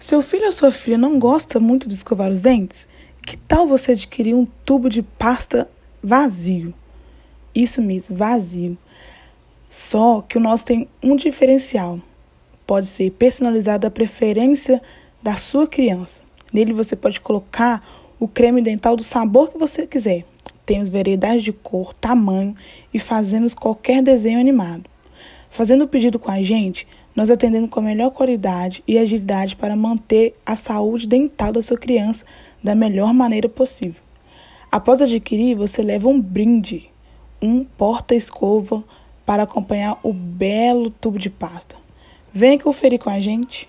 Seu filho ou sua filha não gosta muito de escovar os dentes? Que tal você adquirir um tubo de pasta vazio? Isso mesmo, vazio. Só que o nosso tem um diferencial. Pode ser personalizado à preferência da sua criança. Nele você pode colocar o creme dental do sabor que você quiser. Temos variedades de cor, tamanho e fazemos qualquer desenho animado. Fazendo o pedido com a gente, nós atendendo com a melhor qualidade e agilidade para manter a saúde dental da sua criança da melhor maneira possível. Após adquirir, você leva um brinde, um porta-escova para acompanhar o belo tubo de pasta. Venha conferir com a gente.